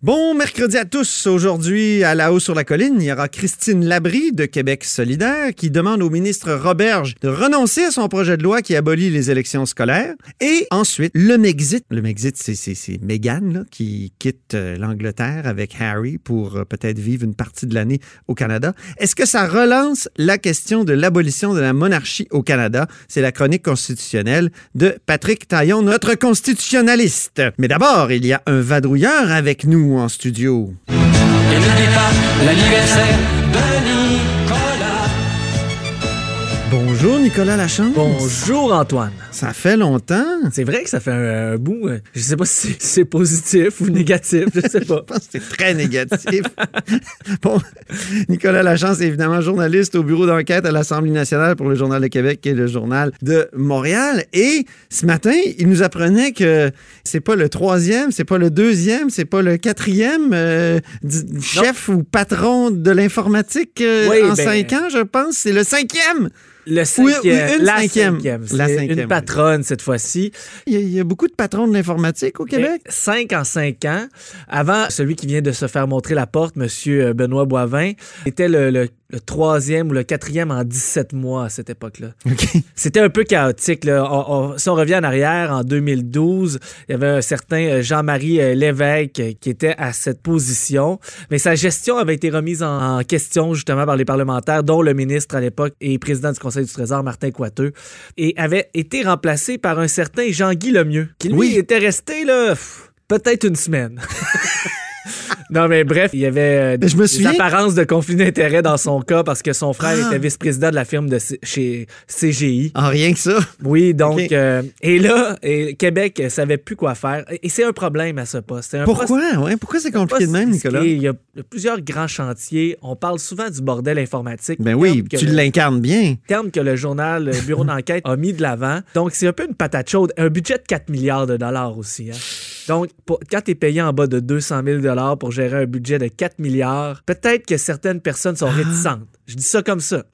Bon mercredi à tous. Aujourd'hui, à la haut sur la colline, il y aura Christine Labrie de Québec solidaire qui demande au ministre Roberge de renoncer à son projet de loi qui abolit les élections scolaires. Et ensuite, le Mexit. Le Mexit, c'est Meghan qui quitte euh, l'Angleterre avec Harry pour euh, peut-être vivre une partie de l'année au Canada. Est-ce que ça relance la question de l'abolition de la monarchie au Canada? C'est la chronique constitutionnelle de Patrick Taillon, notre constitutionnaliste. Mais d'abord, il y a un vadrouilleur avec nous en studio. Et n'oublie pas l'anniversaire de Nicolas. Bonjour Nicolas Lachance. Bonjour Antoine. Ça fait longtemps. C'est vrai que ça fait un, un bout. euh, Je sais pas si c'est- positif ou négatif, je sais pas. Je pense que c'est très négatif. bon, Nicolas Lachance est évidemment journaliste au bureau d'enquête à l'Assemblée nationale pour le Journal de Québec et le Journal de Montréal. Et ce matin, il nous apprenait que c'est pas le troisième, c'est pas le deuxième, c'est pas le quatrième euh, chef ou patron de l'informatique euh, Oui, en ben- cinq ans, je pense. C'est le cinquième. Le cinquième, oui, une la cinquième. cinquième. La cinquième, une patronne cette fois-ci. Il y, a, il y a beaucoup de patrons de l'informatique au Québec. Mais Cinq en cinq ans. Avant, celui qui vient de se faire montrer la porte, M. Benoît Boivin, était le, le- le troisième ou le quatrième en 17 mois à cette époque-là. OK. C'était un peu chaotique. Là. On- on- si on revient en arrière, en 2012, il y avait un certain euh, Jean-Marie euh, Lévesque euh, qui était à cette position, mais sa gestion avait été remise en, en question justement par les parlementaires, dont le ministre à l'époque et président du Conseil du Trésor, Martin Coiteux, et avait été remplacé par un certain Jean-Guy Lemieux, qui lui Oui. était resté là peut-être une semaine. Non, mais bref, il y avait euh, Je me des apparences de conflit d'intérêt dans son cas parce que son frère Ah. était vice-président de la firme de C- chez CGI. En rien que ça? Oui, donc, euh, et là, et Québec ne savait plus quoi faire. Et c'est un problème à ce poste. Un poste- Pourquoi? Ouais, pourquoi c'est compliqué de poste même. Nicolas? Il y a plusieurs grands chantiers. On parle souvent du bordel informatique. Ben oui, tu l'incarnes bien. terme que le journal le Bureau d'enquête a mis de l'avant. Donc, c'est un peu une patate chaude. Un budget de 4 milliards de dollars aussi. hein. Donc, pour- quand tu es payé en bas de 200 000 dollars pour gérer un budget de 4 milliards, peut-être que certaines personnes sont réticentes. Je dis ça comme ça.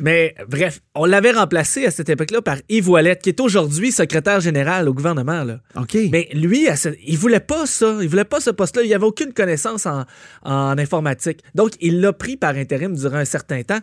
Mais bref, on l'avait remplacé à cette époque-là par Yves Ouellette, qui est aujourd'hui secrétaire général au gouvernement. Là. OK. Mais lui, il voulait pas ça. Il voulait pas ce poste-là. Il avait aucune connaissance en, en informatique. Donc, il l'a pris par intérim durant un certain temps.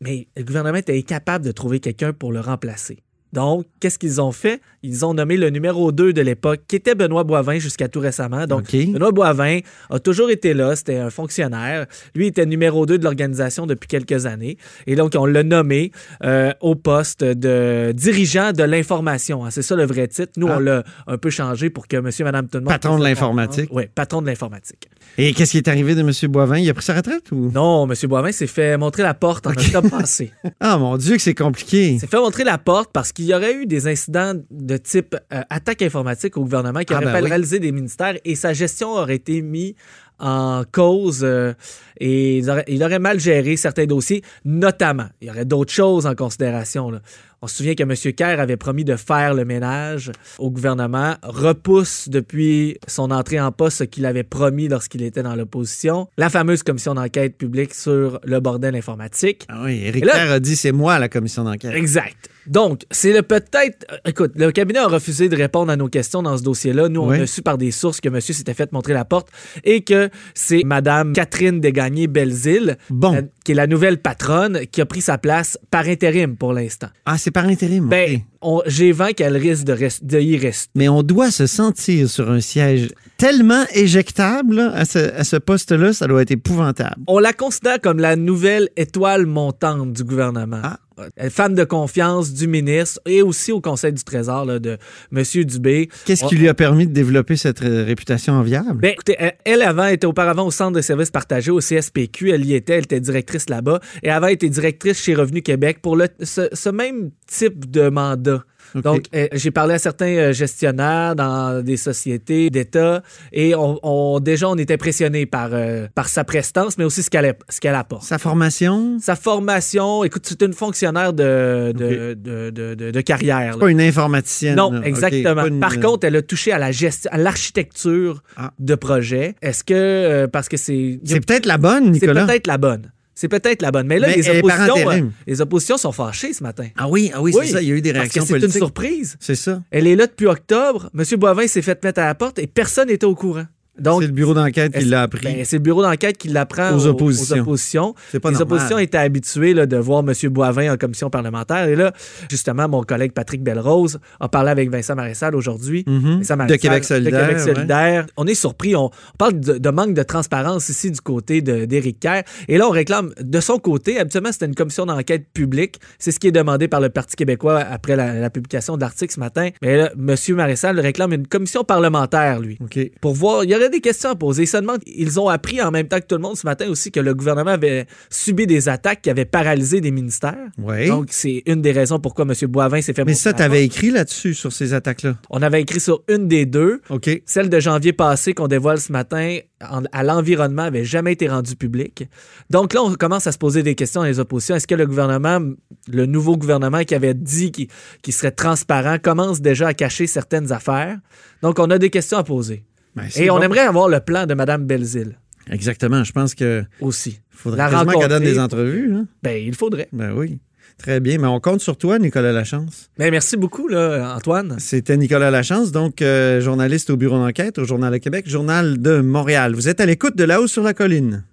Mais le gouvernement était incapable de trouver quelqu'un pour le remplacer. Donc, qu'est-ce qu'ils ont fait? Ils ont nommé le numéro 2 de l'époque, qui était Benoît Boivin jusqu'à tout récemment. Donc. Benoît Boivin a toujours été là, c'était un fonctionnaire. Lui était numéro 2 de l'organisation depuis quelques années. Et donc, on l'a nommé euh, au poste de dirigeant de l'information. hein. C'est ça le vrai titre. Nous, Ah. on l'a un peu changé pour que monsieur et madame tout le monde... Patron de l'informatique. Oui, patron de l'informatique. Et qu'est-ce qui est arrivé de M. Boivin? Il a pris sa retraite ou? Non, monsieur Boivin s'est fait montrer la porte en octobre passé. Ah, mon Dieu, que c'est compliqué. Il s'est fait montrer la porte parce qu'il y aurait eu des incidents de type euh, attaque informatique au gouvernement qui Ah, auraient ben oui. des ministères et sa gestion aurait été mise en cause euh, et il aurait, il aurait mal géré certains dossiers, notamment. Il y aurait d'autres choses en considération. là. On se souvient que M. Kerr avait promis de faire le ménage au gouvernement, repousse depuis son entrée en poste ce qu'il avait promis lorsqu'il était dans l'opposition, la fameuse commission d'enquête publique sur le bordel informatique. Ah oui, Éric Kerr a dit c'est moi la commission d'enquête. Exact. Donc, c'est le peut-être. euh, Écoute, le cabinet a refusé de répondre à nos questions dans ce dossier-là. Nous, Oui. on a su par des sources que monsieur s'était fait montrer la porte et que c'est Madame Catherine Desgagnés-Belzile, Bon. euh, qui est la nouvelle patronne, qui a pris sa place par intérim pour l'instant. Ah, c'est par intérim. Ben. J'ai vent qu'elle risque de, rest- de y rester. Mais on doit se sentir sur un siège tellement éjectable là, à ce, à ce poste-là, ça doit être épouvantable. On la considère comme la nouvelle étoile montante du gouvernement. Ah. Est Femme de confiance du ministre et aussi au Conseil du Trésor là, de M. Dubé. Qu'est-ce qui lui a permis de développer cette euh, réputation enviable? Ben, écoutez, elle, avant était auparavant au Centre de services partagés au CSPQ. Elle y était, elle était directrice là-bas. Et avant, elle était directrice chez Revenu Québec pour le, ce, ce même type de mandat. Donc, euh, j'ai parlé à certains euh, gestionnaires dans des sociétés d'État et on, on- déjà, on est impressionné par, euh, par sa prestance, mais aussi ce qu'elle ce qu'elle apporte. Sa formation, Sa formation, écoute, c'est une fonctionnaire de, de, OK. de, de- de- de carrière. c'est pas une informaticienne. Non, exactement. une- Par contre, elle a touché à la gestion, à l'architecture Ah. de projet. Est-ce que euh, parce que c'est c'est peut-être la bonne, c'est Nicolas. peut-être la bonne. C'est peut-être la bonne. Mais là, Mais les, oppositions, euh, les oppositions sont fâchées ce matin. Ah oui, ah oui, c'est ça. Il y a eu des réactions c'est une surprise. C'est ça. Elle est là depuis octobre. M. Boivin s'est fait mettre à la porte et personne n'était au courant. Donc, c'est le bureau d'enquête qui l'a appris. ben, c'est le bureau d'enquête qui l'apprend Aux oppositions. aux oppositions. pas les normal. oppositions étaient habituées là, de voir M. Boivin en commission parlementaire. Et là, justement, mon collègue Patrick Belrose a parlé avec Vincent Marissal aujourd'hui. Mhm. Vincent De Québec solidaire. de Québec ouais. solidaire. On est surpris. On, parle de, de manque de transparence ici du côté d'Éric Kerr. Et là, on réclame de son côté. Habituellement, c'était une commission d'enquête publique. C'est ce qui est demandé par le Parti québécois après la, la publication de l'article ce matin. Mais là, M. Marissal réclame une commission parlementaire, lui OK. pour voir. Il y aurait des questions à poser. Ils se demandent, ils ont appris en même temps que tout le monde ce matin aussi que le gouvernement avait subi des attaques qui avaient paralysé des ministères. Oui. Donc, c'est une des raisons pourquoi M. Boivin s'est fait Mais ça, la tu avais écrit là-dessus, sur ces attaques-là? On avait écrit sur une des deux. OK. Celle de janvier passé qu'on dévoile ce matin en- à l'environnement avait jamais été rendue publique. Donc là, on commence à se poser des questions dans les oppositions. Est-ce que le gouvernement, le nouveau gouvernement qui avait dit qu'il qu'il serait transparent, commence déjà à cacher certaines affaires? Donc, on a des questions à poser. Ben, Et on aimerait avoir le plan de Mme Belzile Exactement. Je pense qu'il aussi. faudrait La quasiment qu'elle donne des entrevues. Hein? Ben, il faudrait. Ben oui. Très bien. Mais on compte sur toi, Nicolas Lachance. Ben, merci beaucoup, là, Antoine. C'était Nicolas Lachance, donc euh, journaliste au bureau d'enquête au Journal de Québec, Journal de Montréal. Vous êtes à l'écoute de là-haut sur la colline.